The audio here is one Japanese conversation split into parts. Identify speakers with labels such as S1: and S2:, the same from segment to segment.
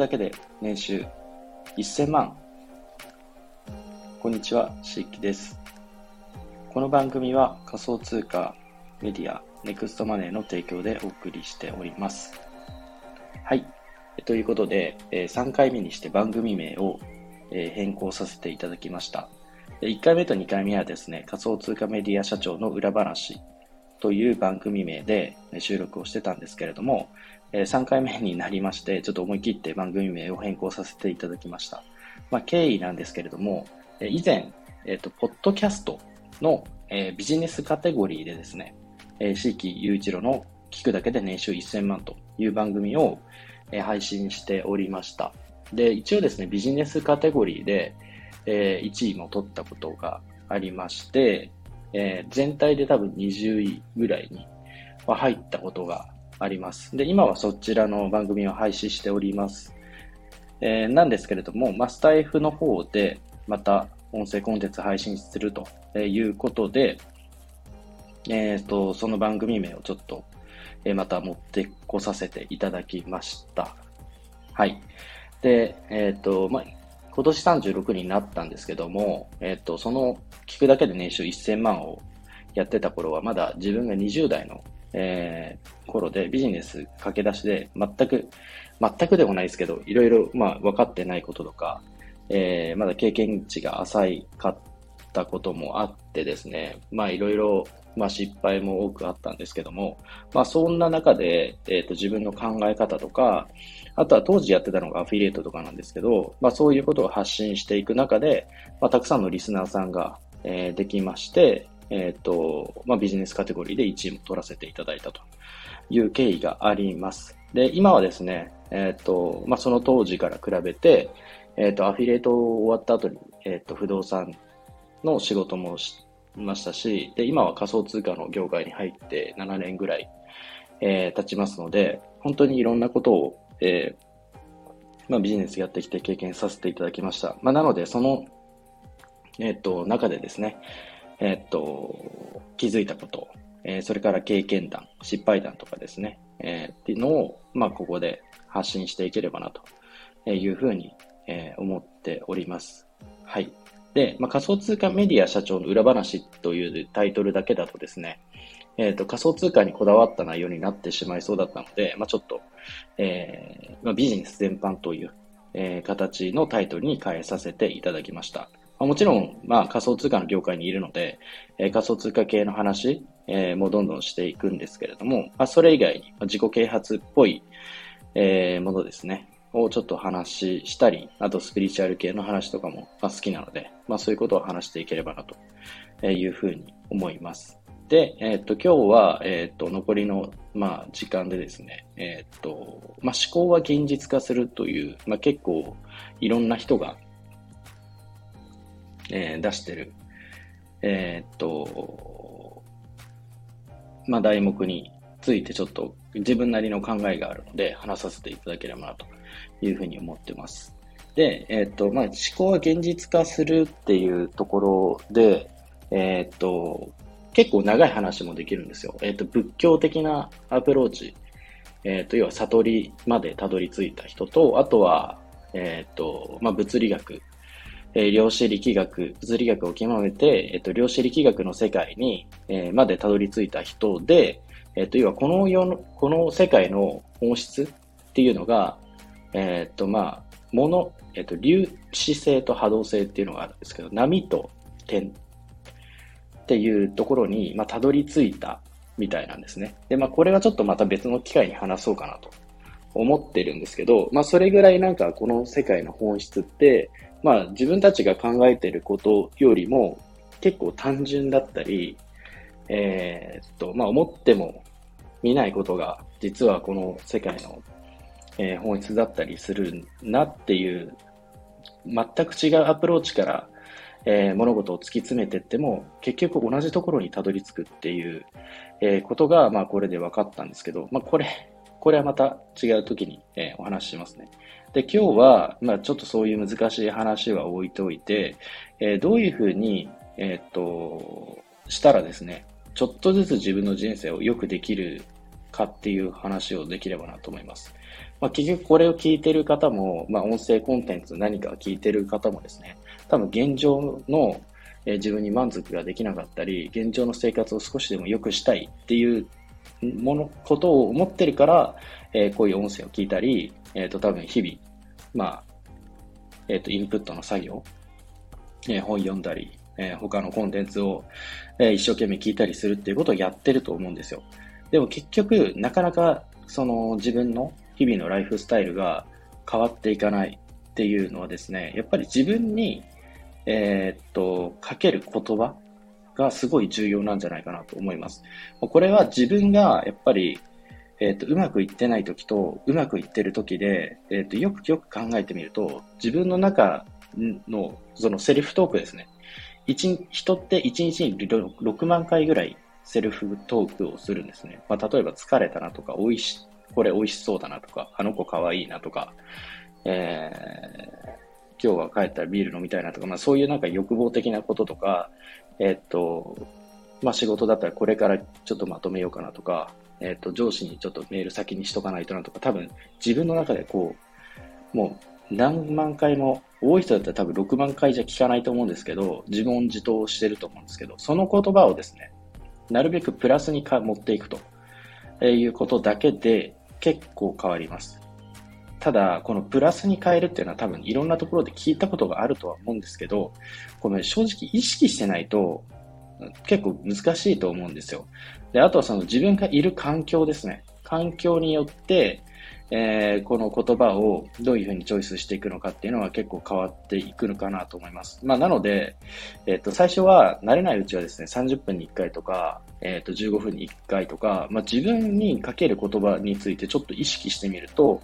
S1: だけで年収1000万。こんにちは、しっきです。この番組は仮想通貨、メディア、ネクストマネーの提供でお送りしております。はい。ということで、3回目にして番組名を変更させていただきました。1回目と2回目はですね、仮想通貨メディア社長の裏話という番組名で収録をしてたんですけれども、3回目になりまして、ちょっと思い切って番組名を変更させていただきました。まあ、経緯なんですけれども、以前、えっ、と、ポッドキャストの、ビジネスカテゴリーでですね、えー、四季雄一郎の聞くだけで年収1000万という番組を、配信しておりました。で、一応ですね、ビジネスカテゴリーで、えー、1位も取ったことがありまして、全体で多分20位ぐらいに入ったことがあります。で、今はそちらの番組を配信しております。えー、なんですけれども、ま、スタイフの方でまた音声コンテンツ配信するということで、えっ、ー、と、その番組名をちょっと、えー、また持ってこさせていただきました。はい。で、えっ、ー、と、ま、今年36になったんですけども、えっ、と、その聞くだけで年収1000万をやってた頃は、まだ自分が20代のえー、頃でビジネス駆け出しで全く、全くでもないですけど、いろいろ、まあ、分かってないこととか、えー、まだ経験値が浅いかったこともあってですね、まあ、いろいろ、まあ、失敗も多くあったんですけども、まあ、そんな中で、えっ、ー、と、自分の考え方とか、あとは当時やってたのがアフィリエイトとかなんですけど、まあ、そういうことを発信していく中で、まあ、たくさんのリスナーさんが、えー、できまして、えっ、ー、と、まあ、ビジネスカテゴリーで1位も取らせていただいたという経緯があります。で、今はですね、えっ、ー、と、まあ、その当時から比べて、えっ、ー、と、アフィリエイト終わった後に、えっ、と、不動産の仕事もしましたし、で、今は仮想通貨の業界に入って7年ぐらい、え経ちますので、本当にいろんなことを、えまあ、ビジネスやってきて経験させていただきました。まあ、なので、その、えっ、と、中でですね、えっと、気づいたこと、えー、それから経験談、失敗談とかですね、えー、っていうのを、まあ、ここで発信していければなというふうに、えー、思っております。はい。で、まあ、仮想通貨メディア社長の裏話というタイトルだけだとですね、えっ、ー、と、仮想通貨にこだわった内容になってしまいそうだったので、まあ、ちょっと、えー、まあ、ビジネス全般という、えー、形のタイトルに変えさせていただきました。まあ、もちろん、まあ、仮想通貨の業界にいるので、えー、仮想通貨系の話、えー、もどんどんしていくんですけれども、まあ、それ以外に、ま、自己啓発っぽい、えー、ものですね、をちょっと話したり、あとスピリチュアル系の話とかも、ま、好きなので、まあ、そういうことを話していければなというふうに思います。で、えっ、と、今日は、えっ、と、残りの、まあ、時間でですね、えっ、と、まあ、思考は現実化するという、まあ、結構、いろんな人が、えー、出してる、えー、っと、まあ、題目についてちょっと自分なりの考えがあるので話させていただければなというふうに思ってます。で、えー、っと、まあ、思考は現実化するっていうところで、えっと、結構長い話もできるんですよ。えっと、仏教的なアプローチ、えっと、要は悟りまでたどり着いた人と、あとは、えっと、まあ、物理学えー、量子力学、物理学を極めて、えっ、と、量子力学の世界に、えー、までたどり着いた人で、えっ、と、要はこの世の、この世界の本質っていうのが、えっ、と、まあ、もの、えっ、と、粒子性と波動性っていうのがあるんですけど、波と点っていうところに、まあ、たどり着いたみたいなんですね。で、まあ、これはちょっとまた別の機会に話そうかなと思ってるんですけど、まあ、それぐらいなんかこの世界の本質って、まあ自分たちが考えていることよりも結構単純だったり、えー、っと、まあ思っても見ないことが実はこの世界の、えー、本質だったりするなっていう全く違うアプローチから、えー、物事を突き詰めていっても結局同じところにたどり着くっていう、えー、ことが、まあこれで分かったんですけど、まあこれ、これはまた違う時に、えー、お話ししますね。で、今日は、まあちょっとそういう難しい話は置いておいて、えー、どういうふうに、えー、っと、したらですね、ちょっとずつ自分の人生を良くできるかっていう話をできればなと思います。まあ、結局これを聞いてる方も、まあ、音声コンテンツ何か聞いてる方もですね、多分現状の、え、自分に満足ができなかったり、現状の生活を少しでも良くしたいっていうもの、ことを思ってるから、えー、こういう音声を聞いたり、えっ、ー、と、多分日々、まあ、えっ、と、インプットの作業、え本読んだり、え他のコンテンツを、え一生懸命聞いたりするっていうことをやってると思うんですよ。でも結局、なかなか、その自分の日々のライフスタイルが変わっていかないっていうのはですね、やっぱり自分に、えー、っと、かける言葉がすごい重要なんじゃないかなと思います。これは自分がやっぱり、えー、っと、うまくいってない時とうまくいってる時で、えー、っと、よくよく考えてみると、自分の中のそのセルフトークですね。一人って1日に6万回ぐらいセルフトークをするんですね。まあ、例えば疲れたなとか、美味し、これ美味しそうだなとか、あの子可愛いなとか、えー、今日は帰ったらビール飲みたいなとか、まあそういうなんか欲望的なこととか、え、っと、まあ仕事だったらこれからちょっとまとめようかなとか、え、っと上司にちょっとメール先にしとかないとなとか、多分自分の中でこう、もう何万回も、多い人だったら多分6万回じゃ聞かないと思うんですけど、自問自答してると思うんですけど、その言葉をですね、なるべくプラスにか持っていくということだけで結構変わります。ただ、このプラスに変えるっていうのは多分いろんなところで聞いたことがあるとは思うんですけど、この正直意識してないと結構難しいと思うんですよ。で、あとはその自分がいる環境ですね。環境によって、えー、この言葉をどういうふうにチョイスしていくのかっていうのは結構変わっていくのかなと思います。まあ、なので、えっ、ー、と、最初は慣れないうちはですね、30分に1回とか、えっ、ー、と、15分に1回とか、まあ、自分にかける言葉についてちょっと意識してみると、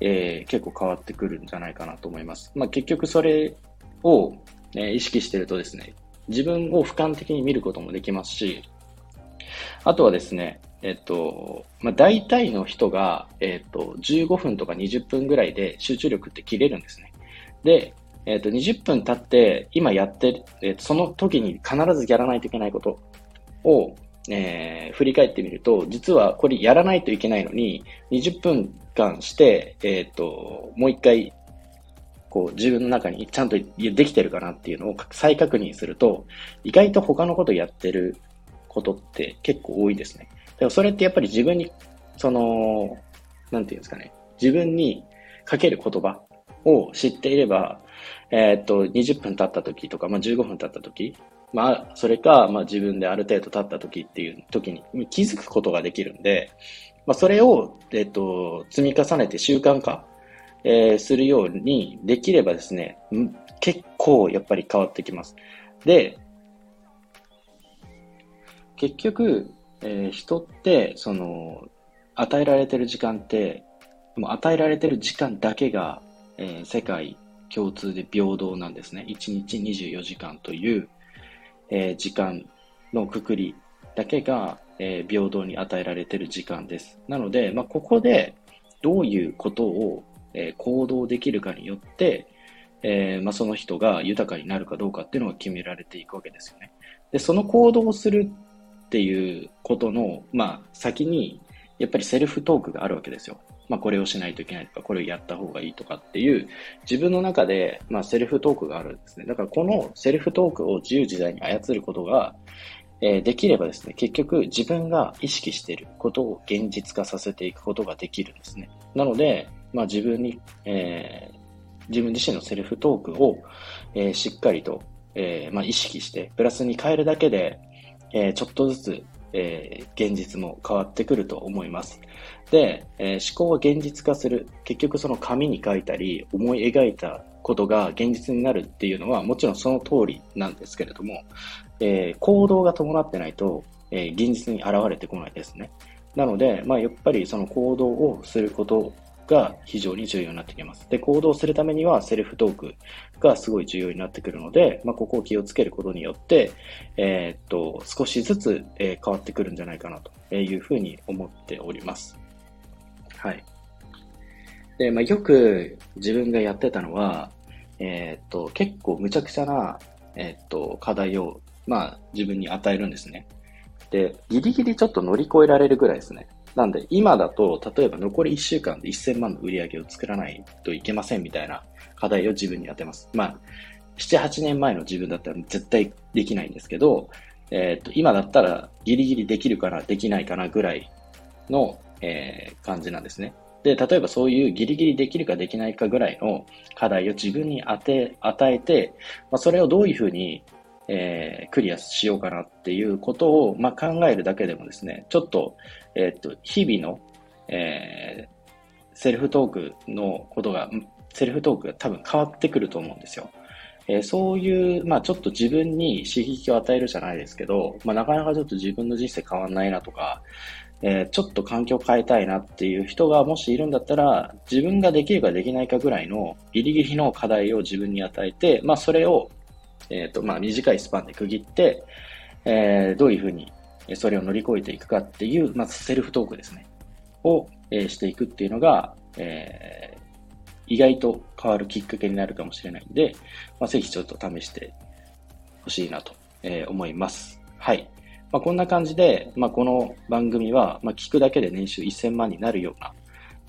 S1: えー、結構変わってくるんじゃないかなと思います。まあ、結局それを、え意識してるとですね、自分を俯瞰的に見ることもできますし、あとはですね、えっと、まあ、大体の人が、えっと、15分とか20分ぐらいで集中力って切れるんですね。で、えっと、20分経って、今やってる、えっと、その時に必ずやらないといけないことを、えー、振り返ってみると、実はこれやらないといけないのに、20分間して、えっと、もう一回、こう、自分の中にちゃんとできてるかなっていうのを再確認すると、意外と他のことやってることって結構多いですね。でもそれってやっぱり自分に、その、なんていうんですかね、自分にかける言葉を知っていれば、えー、っと、20分経った時とか、まあ、15分経った時、まあ、それか、まあ、自分である程度経った時っていう時に気づくことができるんで、まあ、それを、えっと、積み重ねて習慣化、えー、するようにできればですね、結構やっぱり変わってきます。で、結局、えー、人って、その、与えられてる時間って、もう与えられてる時間だけが、えー、世界共通で平等なんですね。1日24時間という、えー、時間のくくりだけが、えー、平等に与えられてる時間です。なので、まあ、ここでどういうことを、え行動できるかによって、えまあ、その人が豊かになるかどうかっていうのが決められていくわけですよね。で、その行動をするっていうことの、まあ、先に、やっぱりセルフトークがあるわけですよ。まあ、これをしないといけないとか、これをやった方がいいとかっていう、自分の中で、まあ、セルフトークがあるんですね。だからこのセルフトークを自由自在に操ることが、えー、できればですね、結局自分が意識していることを現実化させていくことができるんですね。なので、まあ、自分に、えー、自分自身のセルフトークを、えー、しっかりと、えまあ、意識して、プラスに変えるだけで、えー、ちょっとずつ、えー、現実も変わってくると思います。で、えー、思考が現実化する。結局その紙に書いたり、思い描いたことが現実になるっていうのは、もちろんその通りなんですけれども、え、行動が伴ってないと、え、現実に現れてこないですね。なので、まあ、やっぱりその行動をすることが非常に重要になってきます。で、行動するためにはセルフトークがすごい重要になってくるので、まあ、ここを気をつけることによって、えー、っと、少しずつ、え、変わってくるんじゃないかなというふうに思っております。はい。で、まあ、よく自分がやってたのは、えー、っと、結構無茶苦茶な、えっと、課題を、まあ、自分に与えるんですね。で、ギリギリちょっと乗り越えられるぐらいですね。なんで、今だと、例えば残り1週間で1000万の売り上げを作らないといけませんみたいな課題を自分に当てます。まあ、7、8年前の自分だったら絶対できないんですけど、えっ、と、今だったらギリギリできるかな、できないかなぐらいの、えー、感じなんですね。で、例えばそういうギリギリできるかできないかぐらいの課題を自分に当て、与えて、まあ、それをどういうふうにえー、クリアしようかなっていうことを、まあ、考えるだけでもですね、ちょっと、えー、っと、日々の、えー、セルフトークのことが、セルフトークが多分変わってくると思うんですよ。えー、そういう、まあちょっと自分に刺激を与えるじゃないですけど、まあなかなかちょっと自分の人生変わんないなとか、えー、ちょっと環境変えたいなっていう人がもしいるんだったら、自分ができるかできないかぐらいのギリギリの課題を自分に与えて、まあそれをえっ、ー、と、まあ、短いスパンで区切って、えー、どういうふうにそれを乗り越えていくかっていう、まずセルフトークですね。を、えー、していくっていうのが、えー、意外と変わるきっかけになるかもしれないんで、まあ、ぜひちょっと試してほしいなと、えー、思います。はい。まあ、こんな感じで、まあ、この番組は、まあ、聞くだけで年収1000万になるような、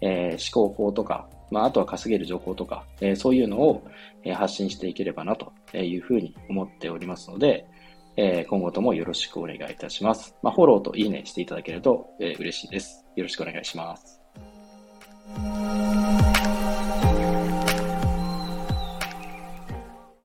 S1: えー、思考法とか、まあ、あとは稼げる情報とか、えー、そういうのを、えー、発信していければなというふうに思っておりますので、えー、今後ともよろしくお願いいたします。まあ、フォローといいねしていただけると、えー、嬉しいです。よろしくお願いします。